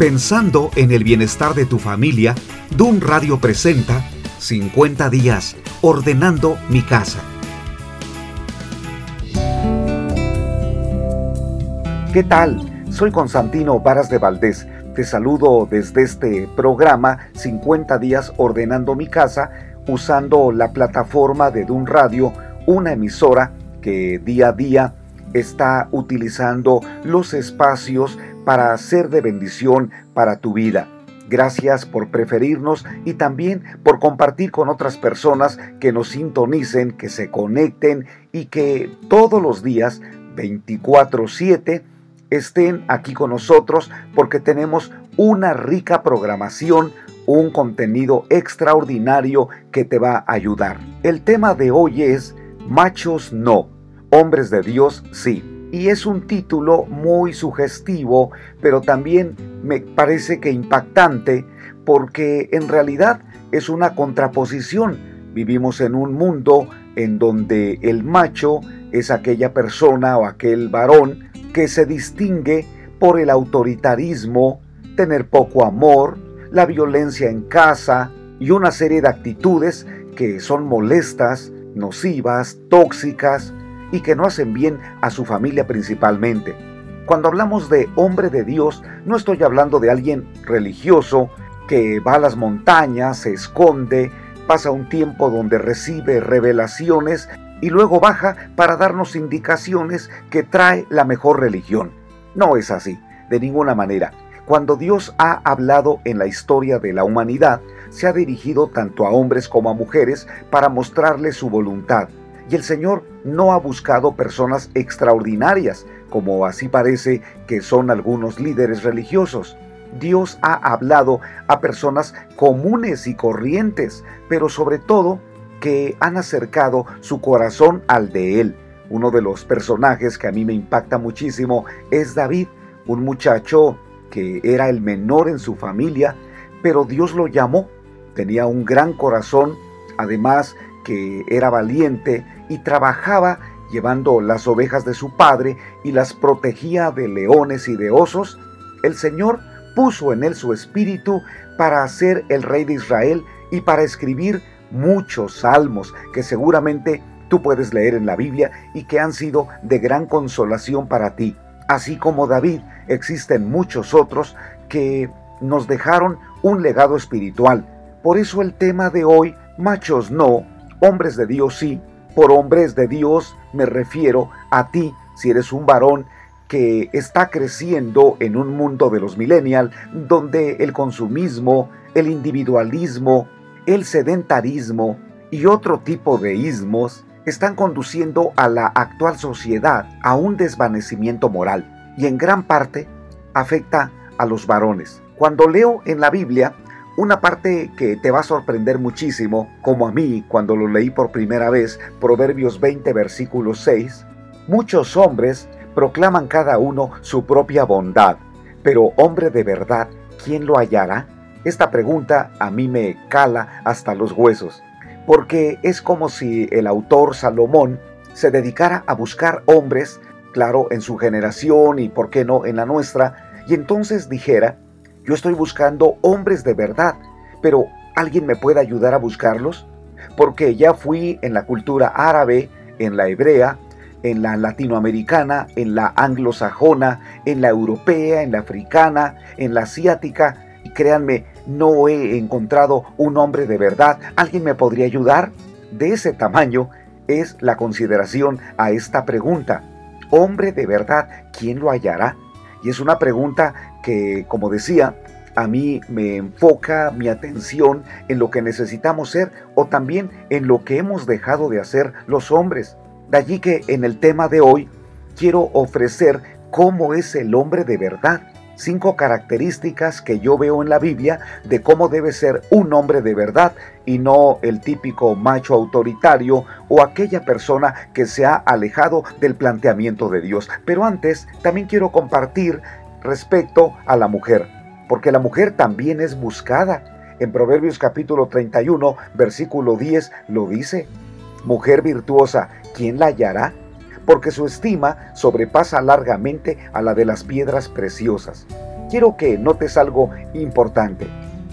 Pensando en el bienestar de tu familia, Dun Radio presenta 50 días ordenando mi casa. ¿Qué tal? Soy Constantino Varas de Valdés. Te saludo desde este programa 50 días ordenando mi casa usando la plataforma de Dun Radio, una emisora que día a día está utilizando los espacios para ser de bendición para tu vida. Gracias por preferirnos y también por compartir con otras personas que nos sintonicen, que se conecten y que todos los días 24/7 estén aquí con nosotros porque tenemos una rica programación, un contenido extraordinario que te va a ayudar. El tema de hoy es Machos no, hombres de Dios sí y es un título muy sugestivo, pero también me parece que impactante porque en realidad es una contraposición. Vivimos en un mundo en donde el macho es aquella persona o aquel varón que se distingue por el autoritarismo, tener poco amor, la violencia en casa y una serie de actitudes que son molestas, nocivas, tóxicas, y que no hacen bien a su familia principalmente. Cuando hablamos de hombre de Dios, no estoy hablando de alguien religioso que va a las montañas, se esconde, pasa un tiempo donde recibe revelaciones y luego baja para darnos indicaciones que trae la mejor religión. No es así, de ninguna manera. Cuando Dios ha hablado en la historia de la humanidad, se ha dirigido tanto a hombres como a mujeres para mostrarles su voluntad, y el Señor no ha buscado personas extraordinarias, como así parece que son algunos líderes religiosos. Dios ha hablado a personas comunes y corrientes, pero sobre todo que han acercado su corazón al de Él. Uno de los personajes que a mí me impacta muchísimo es David, un muchacho que era el menor en su familia, pero Dios lo llamó. Tenía un gran corazón, además que era valiente y trabajaba llevando las ovejas de su padre y las protegía de leones y de osos, el Señor puso en él su espíritu para ser el rey de Israel y para escribir muchos salmos que seguramente tú puedes leer en la Biblia y que han sido de gran consolación para ti. Así como David, existen muchos otros que nos dejaron un legado espiritual. Por eso el tema de hoy, machos no, hombres de Dios sí, por hombres de Dios me refiero a ti, si eres un varón que está creciendo en un mundo de los millennials donde el consumismo, el individualismo, el sedentarismo y otro tipo de ismos están conduciendo a la actual sociedad a un desvanecimiento moral y en gran parte afecta a los varones. Cuando leo en la Biblia una parte que te va a sorprender muchísimo, como a mí cuando lo leí por primera vez, Proverbios 20, versículo 6, muchos hombres proclaman cada uno su propia bondad, pero hombre de verdad, ¿quién lo hallará? Esta pregunta a mí me cala hasta los huesos, porque es como si el autor Salomón se dedicara a buscar hombres, claro, en su generación y por qué no en la nuestra, y entonces dijera, yo estoy buscando hombres de verdad, pero ¿alguien me puede ayudar a buscarlos? Porque ya fui en la cultura árabe, en la hebrea, en la latinoamericana, en la anglosajona, en la europea, en la africana, en la asiática, y créanme, no he encontrado un hombre de verdad. ¿Alguien me podría ayudar? De ese tamaño es la consideración a esta pregunta. Hombre de verdad, ¿quién lo hallará? Y es una pregunta que, como decía, a mí me enfoca mi atención en lo que necesitamos ser o también en lo que hemos dejado de hacer los hombres. De allí que en el tema de hoy quiero ofrecer cómo es el hombre de verdad. Cinco características que yo veo en la Biblia de cómo debe ser un hombre de verdad y no el típico macho autoritario o aquella persona que se ha alejado del planteamiento de Dios. Pero antes también quiero compartir respecto a la mujer, porque la mujer también es buscada. En Proverbios capítulo 31, versículo 10 lo dice, Mujer virtuosa, ¿quién la hallará? Porque su estima sobrepasa largamente a la de las piedras preciosas. quiero que notes algo importante.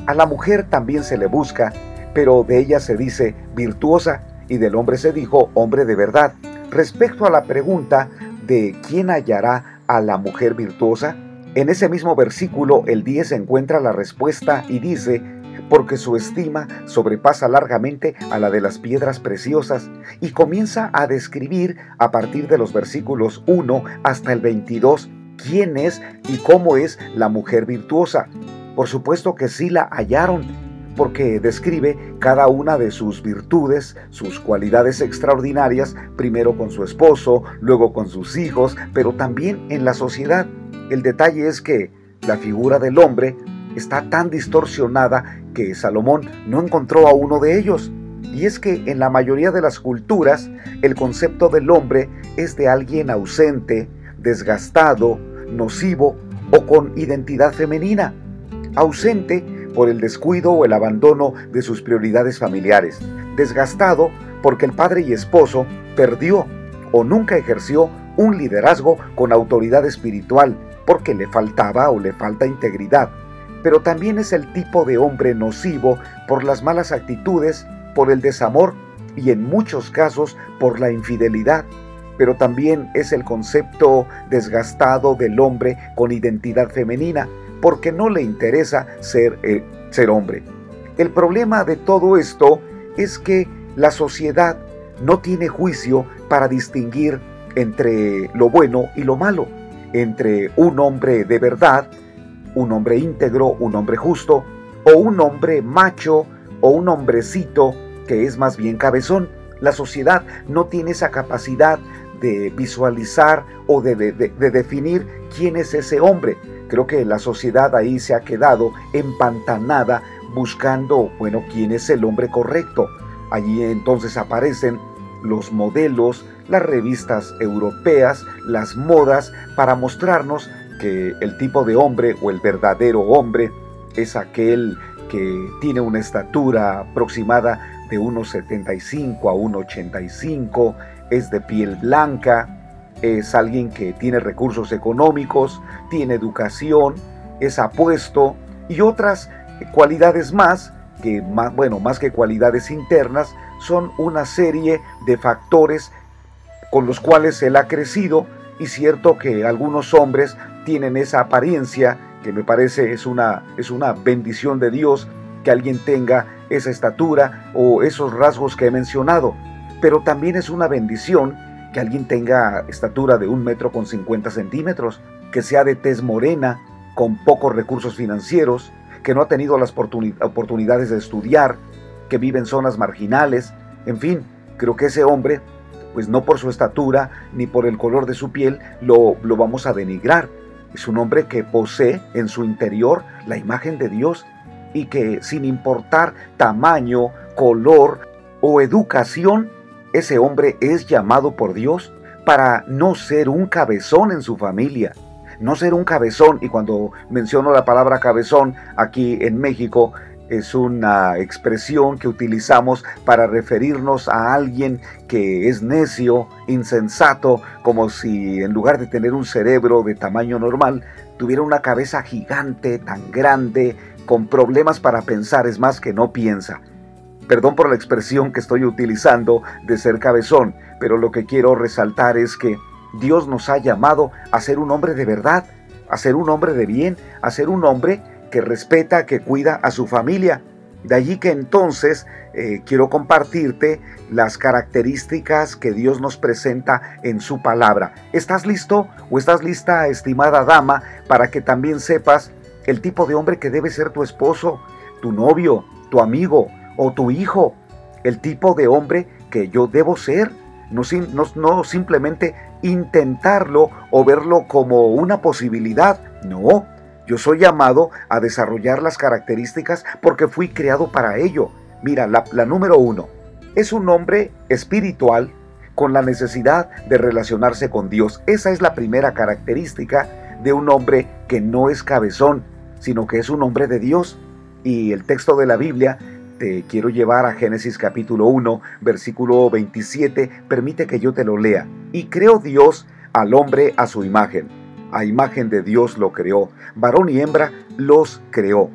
A la mujer también se le busca, pero de ella se dice virtuosa y del hombre se dijo hombre de verdad. Respecto a la pregunta de quién hallará a la mujer virtuosa, en ese mismo versículo el 10 encuentra la respuesta y dice, porque su estima sobrepasa largamente a la de las piedras preciosas, y comienza a describir a partir de los versículos 1 hasta el 22 quién es y cómo es la mujer virtuosa. Por supuesto que sí la hallaron, porque describe cada una de sus virtudes, sus cualidades extraordinarias, primero con su esposo, luego con sus hijos, pero también en la sociedad. El detalle es que la figura del hombre está tan distorsionada que Salomón no encontró a uno de ellos. Y es que en la mayoría de las culturas el concepto del hombre es de alguien ausente, desgastado, nocivo o con identidad femenina. Ausente por el descuido o el abandono de sus prioridades familiares. Desgastado porque el padre y esposo perdió o nunca ejerció un liderazgo con autoridad espiritual porque le faltaba o le falta integridad pero también es el tipo de hombre nocivo por las malas actitudes, por el desamor y en muchos casos por la infidelidad. Pero también es el concepto desgastado del hombre con identidad femenina, porque no le interesa ser, eh, ser hombre. El problema de todo esto es que la sociedad no tiene juicio para distinguir entre lo bueno y lo malo, entre un hombre de verdad un hombre íntegro, un hombre justo, o un hombre macho, o un hombrecito que es más bien cabezón. La sociedad no tiene esa capacidad de visualizar o de, definir quién es ese hombre. Creo que la sociedad ahí se ha quedado empantanada buscando, bueno, quién es el hombre correcto. Allí entonces aparecen los modelos, las revistas europeas, las modas, para mostrarnos que el tipo de hombre o el verdadero hombre es aquel que tiene una estatura aproximada de 1,75 a 1,85, es de piel blanca, es alguien que tiene recursos económicos, tiene educación, es apuesto y otras cualidades más que más, bueno, más que cualidades internas, son una serie de factores con los cuales él ha crecido y cierto que algunos hombres tienen esa apariencia que me parece es una, es una bendición de Dios que alguien tenga esa estatura o esos rasgos que he mencionado. Pero también es una bendición que alguien tenga estatura de un metro con 50 centímetros, que sea de tez morena, con pocos recursos financieros, que no ha tenido las oportunidades de estudiar, que vive en zonas marginales, en fin, creo que ese hombre, pues no por su estatura ni por el color de su piel, lo, lo vamos a denigrar, es un hombre que posee en su interior la imagen de Dios y que sin importar tamaño, color o educación, ese hombre es llamado por Dios para no ser un cabezón en su familia, no ser un cabezón, y cuando menciono la palabra cabezón aquí en México, es una expresión que utilizamos para referirnos a alguien que es necio, insensato, como si en lugar de tener un cerebro de tamaño normal, tuviera una cabeza gigante, tan grande, con problemas para pensar, es más que no piensa. Perdón por la expresión que estoy utilizando de ser cabezón, pero lo que quiero resaltar es que Dios nos ha llamado a ser un hombre de verdad, a ser un hombre de bien, a ser un hombre que respeta, que cuida a su familia. De allí que entonces eh, quiero compartirte las características que Dios nos presenta en su palabra. ¿Estás listo o estás lista, estimada dama, para que también sepas el tipo de hombre que debe ser tu esposo, tu novio, tu amigo o tu hijo? El tipo de hombre que yo debo ser. No, no, no simplemente intentarlo o verlo como una posibilidad. No, yo soy llamado a desarrollar las características porque fui creado para ello. Mira, la, número uno, es un hombre espiritual con la necesidad de relacionarse con Dios. Esa es la primera característica de un hombre que no es cabezón, sino que es un hombre de Dios. Y el texto de la Biblia, te quiero llevar a Génesis capítulo 1, versículo 27, permite que yo te lo lea. Y creó Dios al hombre a su imagen A imagen de Dios lo creó, varón y hembra los creó.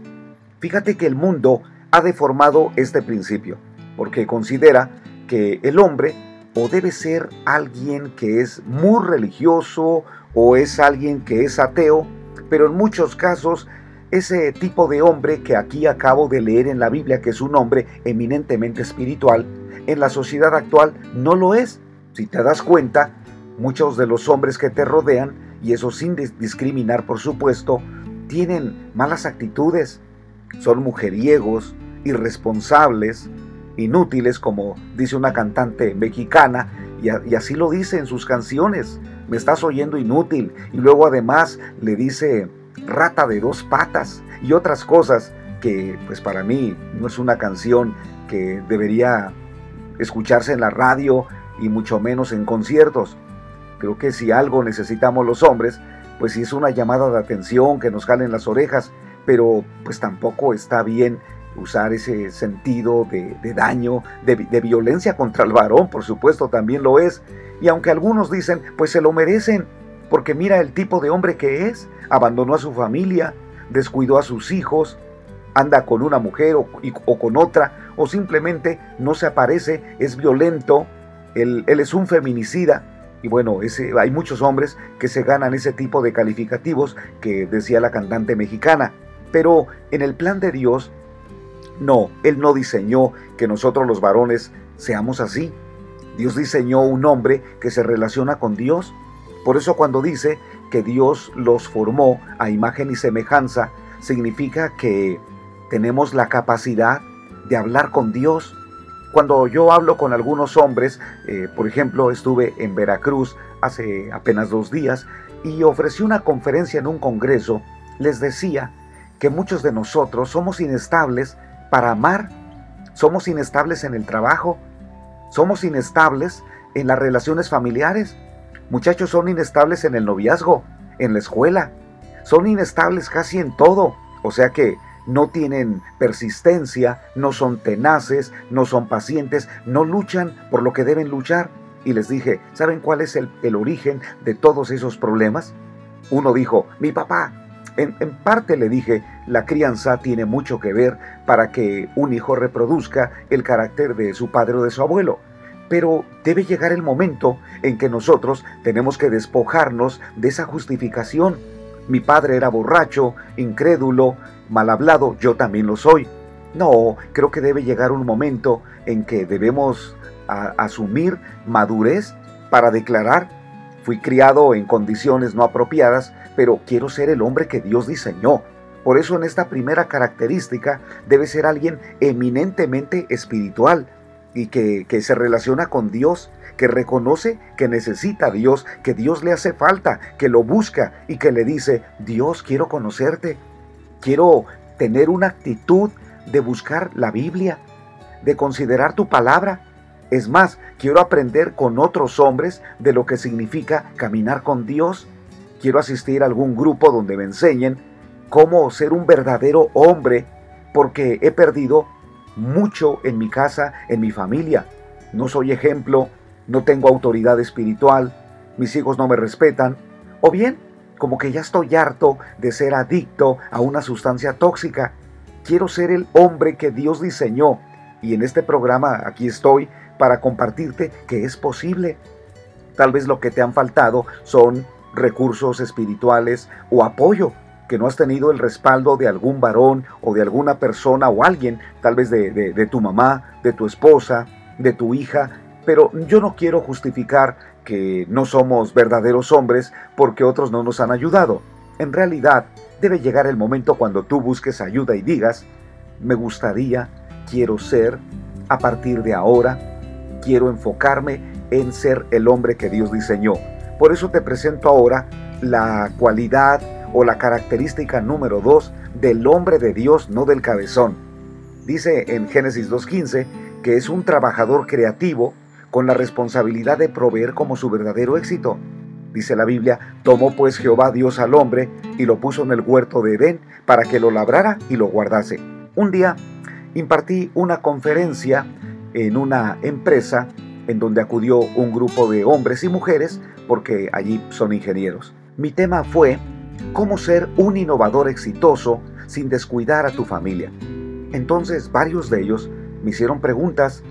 Fíjate que el mundo ha deformado este principio, porque considera que el hombre o debe ser alguien que es muy religioso o es alguien que es ateo, pero en muchos casos ese tipo de hombre que aquí acabo de leer en la Biblia, que es un hombre eminentemente espiritual, en la sociedad actual no lo es. Si te das cuenta, muchos de los hombres que te rodean, y eso sin discriminar por supuesto, tienen malas actitudes, son mujeriegos, irresponsables, inútiles, como dice una cantante mexicana, y, así lo dice en sus canciones. Me estás oyendo inútil. Y luego además le dice rata de dos patas y otras cosas que pues para mí no es una canción que debería escucharse en la radio y mucho menos en conciertos. Creo que si algo necesitamos los hombres, pues si es una llamada de atención que nos jalen las orejas, pero pues tampoco está bien usar ese sentido de, daño, de, violencia contra el varón, por supuesto también lo es. Y aunque algunos dicen, pues se lo merecen, porque mira el tipo de hombre que es, abandonó a su familia, descuidó a sus hijos, anda con una mujer o, con otra, o simplemente no se aparece, es violento, él, él es un feminicida. Y bueno, ese, hay muchos hombres que se ganan ese tipo de calificativos que decía la cantante mexicana. Pero en el plan de Dios, no, Él no diseñó que nosotros los varones seamos así. Dios diseñó un hombre que se relaciona con Dios. Por eso cuando dice que Dios los formó a imagen y semejanza, significa que tenemos la capacidad de hablar con Dios. Cuando yo hablo con algunos hombres, eh, por ejemplo, estuve en Veracruz hace apenas dos días y ofrecí una conferencia en un congreso, les decía que muchos de nosotros somos inestables para amar, somos inestables en el trabajo, somos inestables en las relaciones familiares, muchachos son inestables en el noviazgo, en la escuela, son inestables casi en todo, o sea que no tienen persistencia, no son tenaces, no son pacientes, no luchan por lo que deben luchar. Y les dije, ¿saben cuál es el, origen de todos esos problemas? Uno dijo, mi papá. En, parte le dije, la crianza tiene mucho que ver para que un hijo reproduzca el carácter de su padre o de su abuelo. Pero debe llegar el momento en que nosotros tenemos que despojarnos de esa justificación. Mi padre era borracho, incrédulo, mal hablado, yo también lo soy. No, creo que debe llegar un momento en que debemos asumir madurez para declarar, fui criado en condiciones no apropiadas, pero quiero ser el hombre que Dios diseñó. Por eso en esta primera característica debe ser alguien eminentemente espiritual y que, que se relaciona con Dios, que reconoce que necesita a Dios, que Dios le hace falta, que lo busca y que le dice, Dios quiero conocerte, Quiero tener una actitud de buscar la Biblia, de considerar tu palabra. Es más, quiero aprender con otros hombres de lo que significa caminar con Dios. Quiero asistir a algún grupo donde me enseñen cómo ser un verdadero hombre, porque he perdido mucho en mi casa, en mi familia. No soy ejemplo, no tengo autoridad espiritual, mis hijos no me respetan, o bien como que ya estoy harto de ser adicto a una sustancia tóxica. Quiero ser el hombre que Dios diseñó y en este programa aquí estoy para compartirte que es posible. Tal vez lo que te han faltado son recursos espirituales o apoyo, no has tenido el respaldo de algún varón o de alguna persona o alguien, tal vez de, de tu mamá, de tu esposa, de tu hija, pero yo no quiero justificar que no somos verdaderos hombres porque otros no nos han ayudado. En realidad, debe llegar el momento cuando tú busques ayuda y digas, me gustaría, quiero ser, a partir de ahora, quiero enfocarme en ser el hombre que Dios diseñó. Por eso te presento ahora la cualidad o la característica número dos del hombre de Dios, no del cabezón. Dice en Génesis 2.15 que es un trabajador creativo con la responsabilidad de proveer como su verdadero éxito. Dice la Biblia, tomó pues Jehová Dios al hombre y lo puso en el huerto de Edén para que lo labrara y lo guardase. Un día impartí una conferencia en una empresa en donde acudió un grupo de hombres y mujeres porque allí son ingenieros. Mi tema fue cómo ser un innovador exitoso sin descuidar a tu familia. Entonces varios de ellos me hicieron preguntas,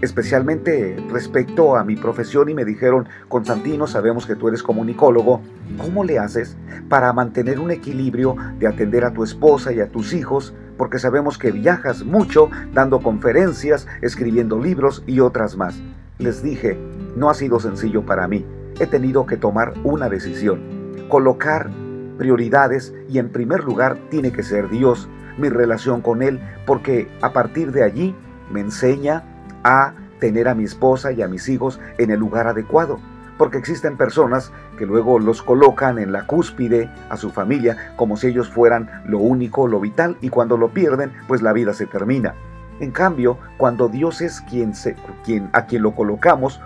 especialmente respecto a mi profesión y me dijeron, Constantino, sabemos que tú eres comunicólogo, ¿cómo le haces para mantener un equilibrio de atender a tu esposa y a tus hijos? Porque sabemos que viajas mucho dando conferencias, escribiendo libros y otras más. Les dije, no ha sido sencillo para mí. He tenido que tomar una decisión, colocar prioridades y en primer lugar tiene que ser Dios, mi relación con Él, porque a partir de allí me enseña a tener a mi esposa y a mis hijos en el lugar adecuado. Porque existen personas que luego los colocan en la cúspide a su familia como si ellos fueran lo único, lo vital, y cuando lo pierden, pues la vida se termina. En cambio, cuando Dios es quien, se, quien a quien lo colocamos,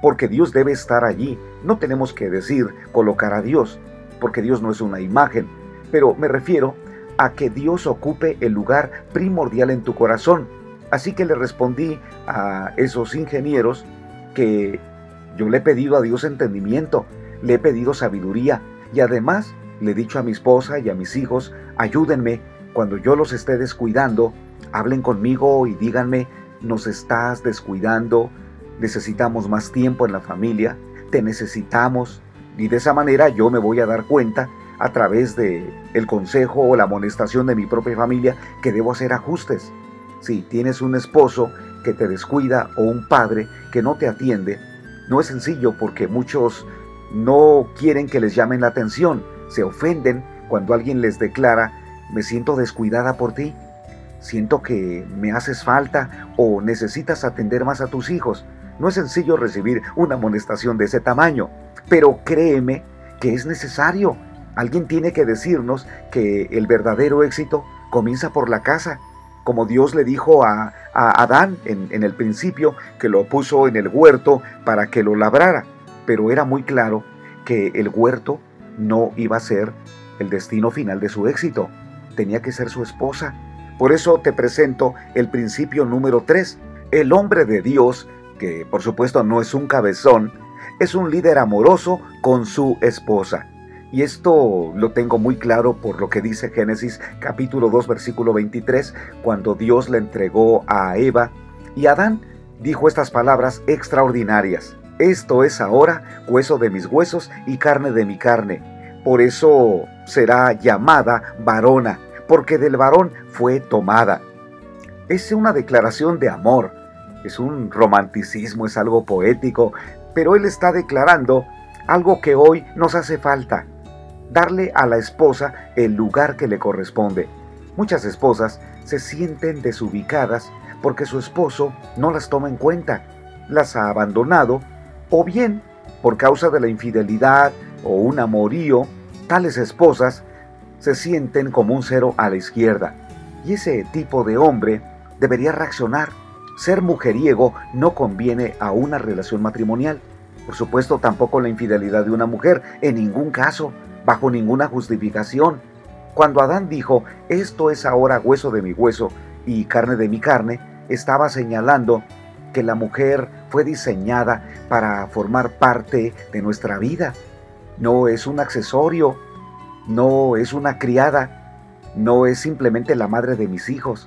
porque Dios debe estar allí, no tenemos que decir colocar a Dios, porque Dios no es una imagen, pero me refiero a que Dios ocupe el lugar primordial en tu corazón, Así que le respondí a esos ingenieros que yo le he pedido a Dios entendimiento, le he pedido sabiduría y además le he dicho a mi esposa y a mis hijos, ayúdenme cuando yo los esté descuidando, hablen conmigo y díganme, nos estás descuidando, necesitamos más tiempo en la familia, te necesitamos y de esa manera yo me voy a dar cuenta a través de el consejo o la amonestación de mi propia familia que debo hacer ajustes. Si tienes un esposo que te descuida o un padre que no te atiende, no es sencillo porque muchos no quieren que les llamen la atención, se ofenden cuando alguien les declara, me siento descuidada por ti, siento que me haces falta o necesitas atender más a tus hijos. No es sencillo recibir una amonestación de ese tamaño, pero créeme que es necesario. Alguien tiene que decirnos que el verdadero éxito comienza por la casa como Dios le dijo a, Adán en, en el principio, que lo puso en el huerto para que lo labrara. Pero era muy claro que el huerto no iba a ser el destino final de su éxito, tenía que ser su esposa. Por eso te presento el principio número 3. El hombre de Dios, que por supuesto no es un cabezón, es un líder amoroso con su esposa. Y esto lo tengo muy claro por lo que dice Génesis capítulo 2 versículo 23, cuando Dios le entregó a Eva y Adán dijo estas palabras extraordinarias. Esto es ahora hueso de mis huesos y carne de mi carne. Por eso será llamada varona, porque del varón fue tomada. Es una declaración de amor, es un romanticismo, es algo poético, pero él está declarando algo que hoy nos hace falta darle a la esposa el lugar que le corresponde. Muchas esposas se sienten desubicadas porque su esposo no las toma en cuenta, las ha abandonado o bien por causa de la infidelidad o un amorío, tales esposas se sienten como un cero a la izquierda. Y ese tipo de hombre debería reaccionar. Ser mujeriego no conviene a una relación matrimonial. Por supuesto, tampoco la infidelidad de una mujer, en ningún caso bajo ninguna justificación. Cuando Adán dijo, esto es ahora hueso de mi hueso y carne de mi carne, estaba señalando que la mujer fue diseñada para formar parte de nuestra vida. No es un accesorio, no es una criada, no es simplemente la madre de mis hijos.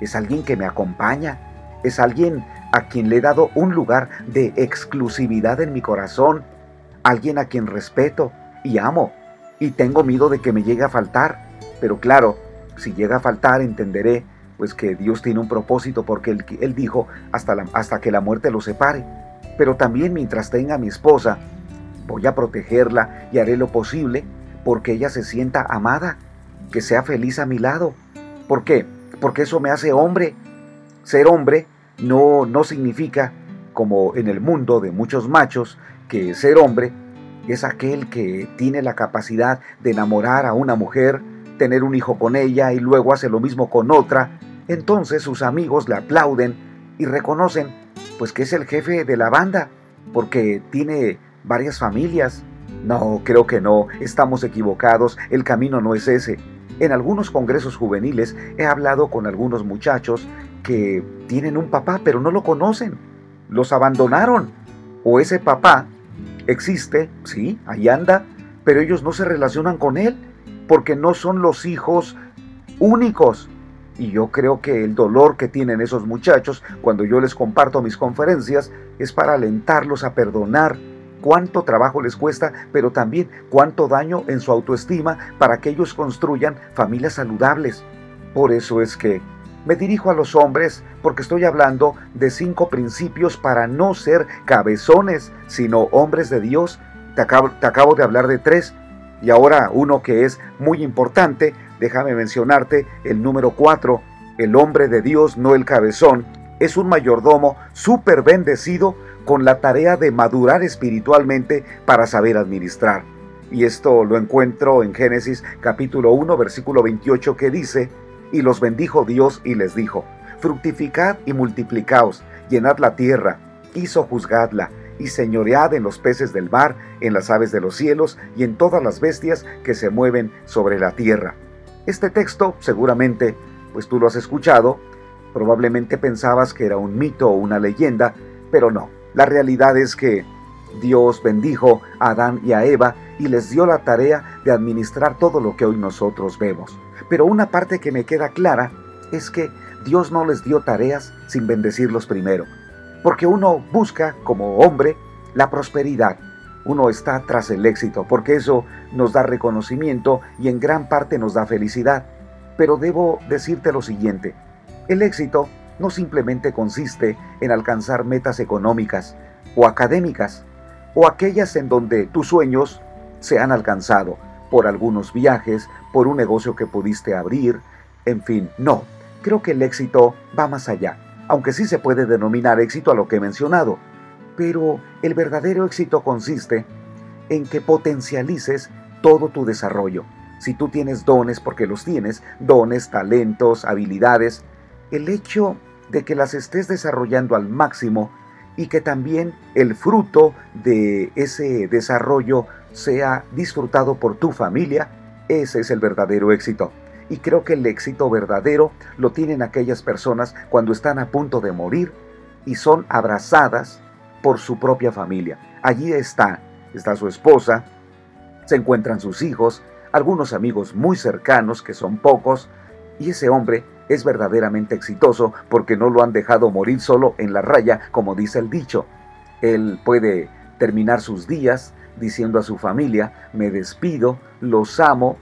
Es alguien que me acompaña, es alguien a quien le he dado un lugar de exclusividad en mi corazón, alguien a quien respeto, y amo, y tengo miedo de que me llegue a faltar. Pero claro, si llega a faltar, entenderé pues que Dios tiene un propósito porque Él, dijo hasta, hasta que la muerte lo separe. Pero también mientras tenga a mi esposa, voy a protegerla y haré lo posible porque ella se sienta amada, que sea feliz a mi lado. ¿Por qué? Porque eso me hace hombre. Ser hombre no, no significa, como en el mundo de muchos machos, que ser hombre es aquel que tiene la capacidad de enamorar a una mujer, tener un hijo con ella y luego hace lo mismo con otra, entonces sus amigos le aplauden y reconocen pues que es el jefe de la banda, porque tiene varias familias. No, creo que no, estamos equivocados, el camino no es ese. En algunos congresos juveniles he hablado con algunos muchachos que tienen un papá pero no lo conocen, los abandonaron, o ese papá Existe, sí, ahí anda, pero ellos no se relacionan con Él porque no son los hijos únicos. Y yo creo que el dolor que tienen esos muchachos cuando yo les comparto mis conferencias es para alentarlos a perdonar cuánto trabajo les cuesta, pero también cuánto daño en su autoestima para que ellos construyan familias saludables. Por eso es que me dirijo a los hombres porque estoy hablando de cinco principios para no ser cabezones, sino hombres de Dios. Te acabo, de hablar de tres y ahora uno que es muy importante, déjame mencionarte el número cuatro. El hombre de Dios, no el cabezón, es un mayordomo súper bendecido con la tarea de madurar espiritualmente para saber administrar. Y esto lo encuentro en Génesis capítulo 1 versículo 28 que dice, y los bendijo Dios y les dijo, fructificad y multiplicaos, llenad la tierra, y sojuzgadla, y señoread en los peces del mar, en las aves de los cielos y en todas las bestias que se mueven sobre la tierra. Este texto, seguramente, pues tú lo has escuchado, probablemente pensabas que era un mito o una leyenda, pero no. La realidad es que Dios bendijo a Adán y a Eva y les dio la tarea de administrar todo lo que hoy nosotros vemos. Pero una parte que me queda clara es que Dios no les dio tareas sin bendecirlos primero. Porque uno busca, como hombre, la prosperidad. Uno está tras el éxito, porque eso nos da reconocimiento y en gran parte nos da felicidad. Pero debo decirte lo siguiente. El éxito no simplemente consiste en alcanzar metas económicas o académicas, o aquellas en donde tus sueños se han alcanzado por algunos viajes, por un negocio que pudiste abrir, en fin, no. Creo que el éxito va más allá, aunque sí se puede denominar éxito a lo que he mencionado. Pero el verdadero éxito consiste en que potencialices todo tu desarrollo. Si tú tienes dones, porque los tienes, dones, talentos, habilidades, el hecho de que las estés desarrollando al máximo y que también el fruto de ese desarrollo sea disfrutado por tu familia, ese es el verdadero éxito. Y creo que el éxito verdadero lo tienen aquellas personas cuando están a punto de morir y son abrazadas por su propia familia. Allí está, está su esposa, se encuentran sus hijos, algunos amigos muy cercanos, que son pocos, y ese hombre es verdaderamente exitoso porque no lo han dejado morir solo en la raya, como dice el dicho. Él puede terminar sus días diciendo a su familia, me despido, los amo,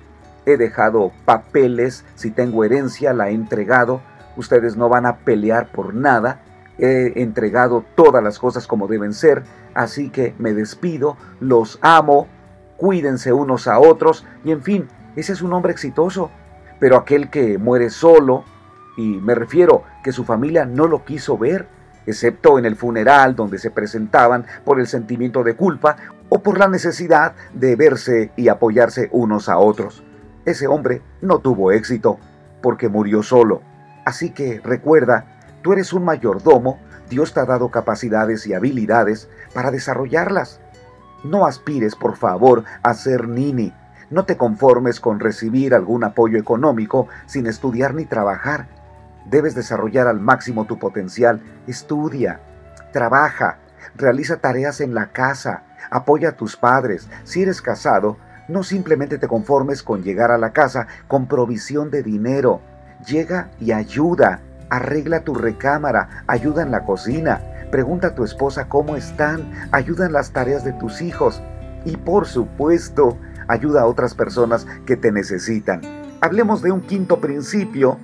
he dejado papeles, si tengo herencia la he entregado, ustedes no van a pelear por nada, he entregado todas las cosas como deben ser, así que me despido, los amo, cuídense unos a otros, y en fin, ese es un hombre exitoso, pero aquel que muere solo, y me refiero que su familia no lo quiso ver, excepto en el funeral donde se presentaban por el sentimiento de culpa o por la necesidad de verse y apoyarse unos a otros. Ese hombre no tuvo éxito porque murió solo. Así que recuerda, tú eres un mayordomo, Dios te ha dado capacidades y habilidades para desarrollarlas. No aspires, por favor, a ser nini, no te conformes con recibir algún apoyo económico sin estudiar ni trabajar. Debes desarrollar al máximo tu potencial. Estudia, trabaja, realiza tareas en la casa, apoya a tus padres. Si eres casado, no simplemente te conformes con llegar a la casa con provisión de dinero. Llega y ayuda. Arregla tu recámara, ayuda en la cocina. Pregunta a tu esposa cómo están, ayuda en las tareas de tus hijos. Y por supuesto, ayuda a otras personas que te necesitan. Hablemos de un quinto principio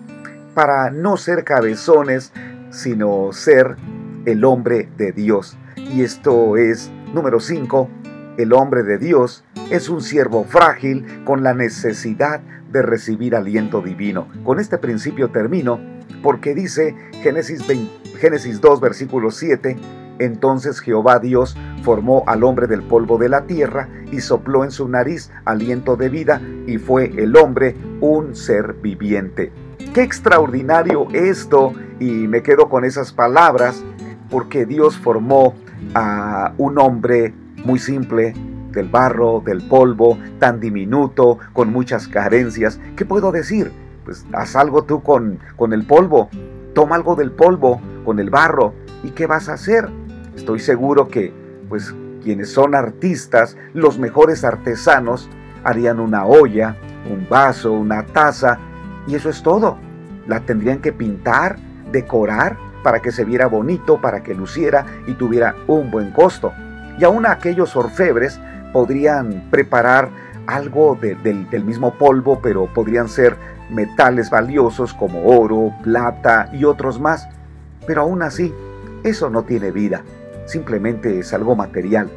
para no ser cabezones, sino ser el hombre de Dios. Y esto es, número 5, el hombre de Dios es un siervo frágil con la necesidad de recibir aliento divino. Con este principio termino porque dice Génesis, Génesis 2, versículo 7, entonces Jehová Dios formó al hombre del polvo de la tierra y sopló en su nariz aliento de vida y fue el hombre un ser viviente. Qué extraordinario esto y me quedo con esas palabras porque Dios formó a un hombre muy simple, del barro, del polvo, tan diminuto, con muchas carencias. ¿Qué puedo decir? Pues haz algo tú con, con el polvo, toma algo del polvo, con el barro, ¿y qué vas a hacer? Estoy seguro que pues quienes son artistas, los mejores artesanos, harían una olla, un vaso, una taza, y eso es todo. La tendrían que pintar, decorar, para que se viera bonito, para que luciera y tuviera un buen costo. Y aún aquellos orfebres podrían preparar algo del mismo polvo, pero podrían ser metales valiosos como oro, plata y otros más. Pero aún así, eso no tiene vida, simplemente es algo material.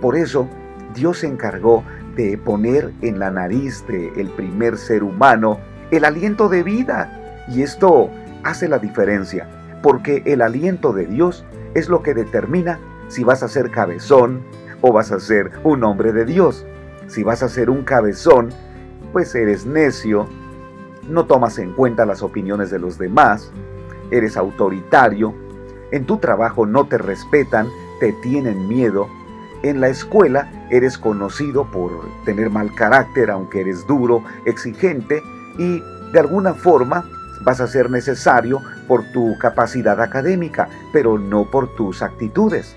Por eso, Dios se encargó de poner en la nariz del primer ser humano el aliento de vida. Y esto hace la diferencia, porque el aliento de Dios es lo que determina si vas a ser cabezón o vas a ser un hombre de Dios. Si vas a ser un cabezón, pues eres necio, no tomas en cuenta las opiniones de los demás, eres autoritario, en tu trabajo no te respetan, te tienen miedo, en la escuela eres conocido por tener mal carácter, aunque eres duro, exigente y de alguna forma vas a ser necesario por tu capacidad académica, pero no por tus actitudes.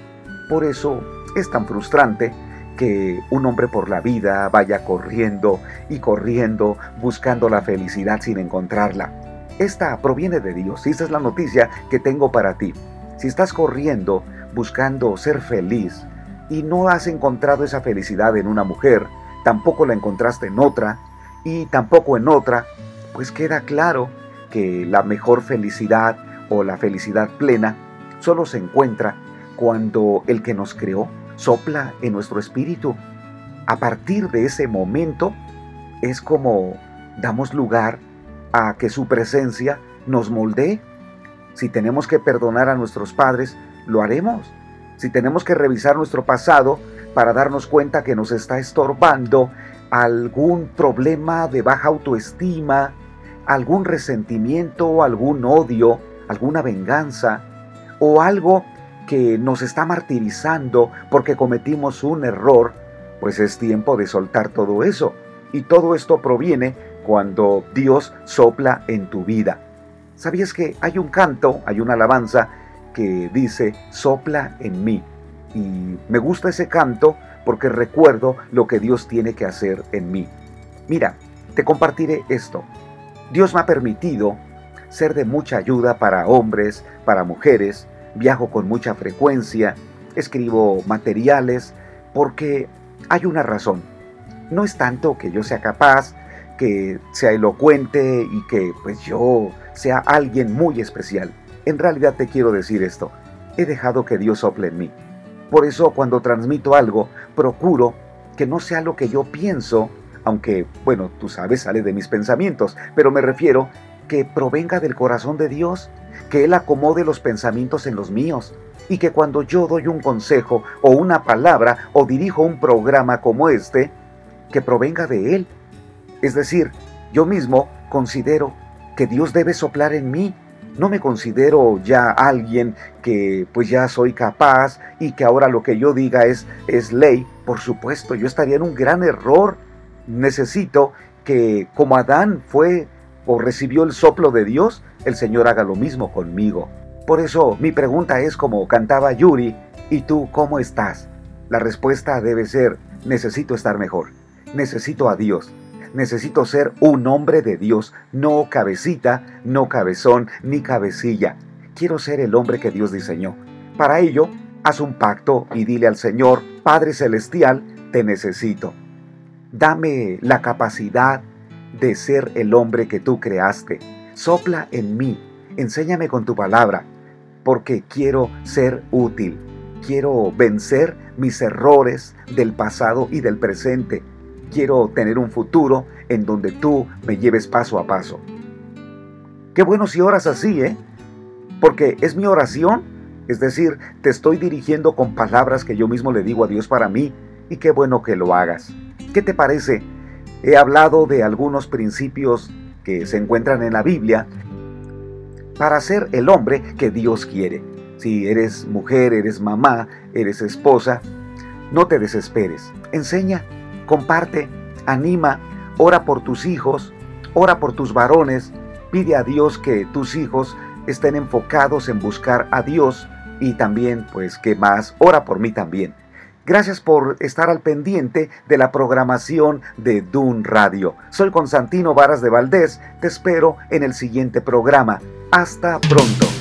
Por eso es tan frustrante que un hombre por la vida vaya corriendo y corriendo buscando la felicidad sin encontrarla. Esta proviene de Dios y esta es la noticia que tengo para ti. Si estás corriendo buscando ser feliz y no has encontrado esa felicidad en una mujer, tampoco la encontraste en otra y tampoco en otra, pues queda claro que la mejor felicidad o la felicidad plena solo se encuentra cuando el que nos creó sopla en nuestro espíritu. A partir de ese momento es como damos lugar a que su presencia nos moldee. Si tenemos que perdonar a nuestros padres, lo haremos. Si tenemos que revisar nuestro pasado para darnos cuenta que nos está estorbando algún problema de baja autoestima, algún resentimiento, algún odio, alguna venganza o algo que nos está martirizando porque cometimos un error, pues es tiempo de soltar todo eso. Y todo esto proviene cuando Dios sopla en tu vida. ¿Sabías que hay un canto, hay una alabanza que dice, sopla en mí? Y me gusta ese canto porque recuerdo lo que Dios tiene que hacer en mí. Mira, te compartiré esto. Dios me ha permitido ser de mucha ayuda para hombres, para mujeres, viajo con mucha frecuencia, escribo materiales, porque hay una razón. No es tanto que yo sea capaz, que sea elocuente y que pues yo sea alguien muy especial. En realidad te quiero decir esto, he dejado que Dios sople en mí. Por eso cuando transmito algo, procuro que no sea lo que yo pienso, aunque, bueno, tú sabes, sale de mis pensamientos, pero me refiero que provenga del corazón de Dios, que Él acomode los pensamientos en los míos, y que cuando yo doy un consejo o una palabra o dirijo un programa como este, que provenga de Él. Es decir, yo mismo considero que Dios debe soplar en mí. No me considero ya alguien que pues ya soy capaz y que ahora lo que yo diga es, es ley. Por supuesto, yo estaría en un gran error necesito que como Adán fue o recibió el soplo de Dios, el Señor haga lo mismo conmigo. Por eso mi pregunta es como cantaba Yuri, ¿y tú cómo estás? La respuesta debe ser, necesito estar mejor, necesito a Dios, necesito ser un hombre de Dios, no cabecita, no cabezón, ni cabecilla. Quiero ser el hombre que Dios diseñó. Para ello, haz un pacto y dile al Señor, Padre Celestial, te necesito. Dame la capacidad de ser el hombre que tú creaste. Sopla en mí, enséñame con tu palabra, porque quiero ser útil. Quiero vencer mis errores del pasado y del presente. Quiero tener un futuro en donde tú me lleves paso a paso. Qué bueno si oras así, ¿eh? Porque es mi oración. Es decir, te estoy dirigiendo con palabras que yo mismo le digo a Dios para mí. Y qué bueno que lo hagas. ¿Qué te parece? He hablado de algunos principios que se encuentran en la Biblia para ser el hombre que Dios quiere. Si eres mujer, eres mamá, eres esposa, no te desesperes. Enseña, comparte, anima, ora por tus hijos, ora por tus varones, pide a Dios que tus hijos estén enfocados en buscar a Dios y también, pues, que más, ora por mí también. Gracias por estar al pendiente de la programación de Dun Radio. Soy Constantino Varas de Valdés, te espero en el siguiente programa. Hasta pronto.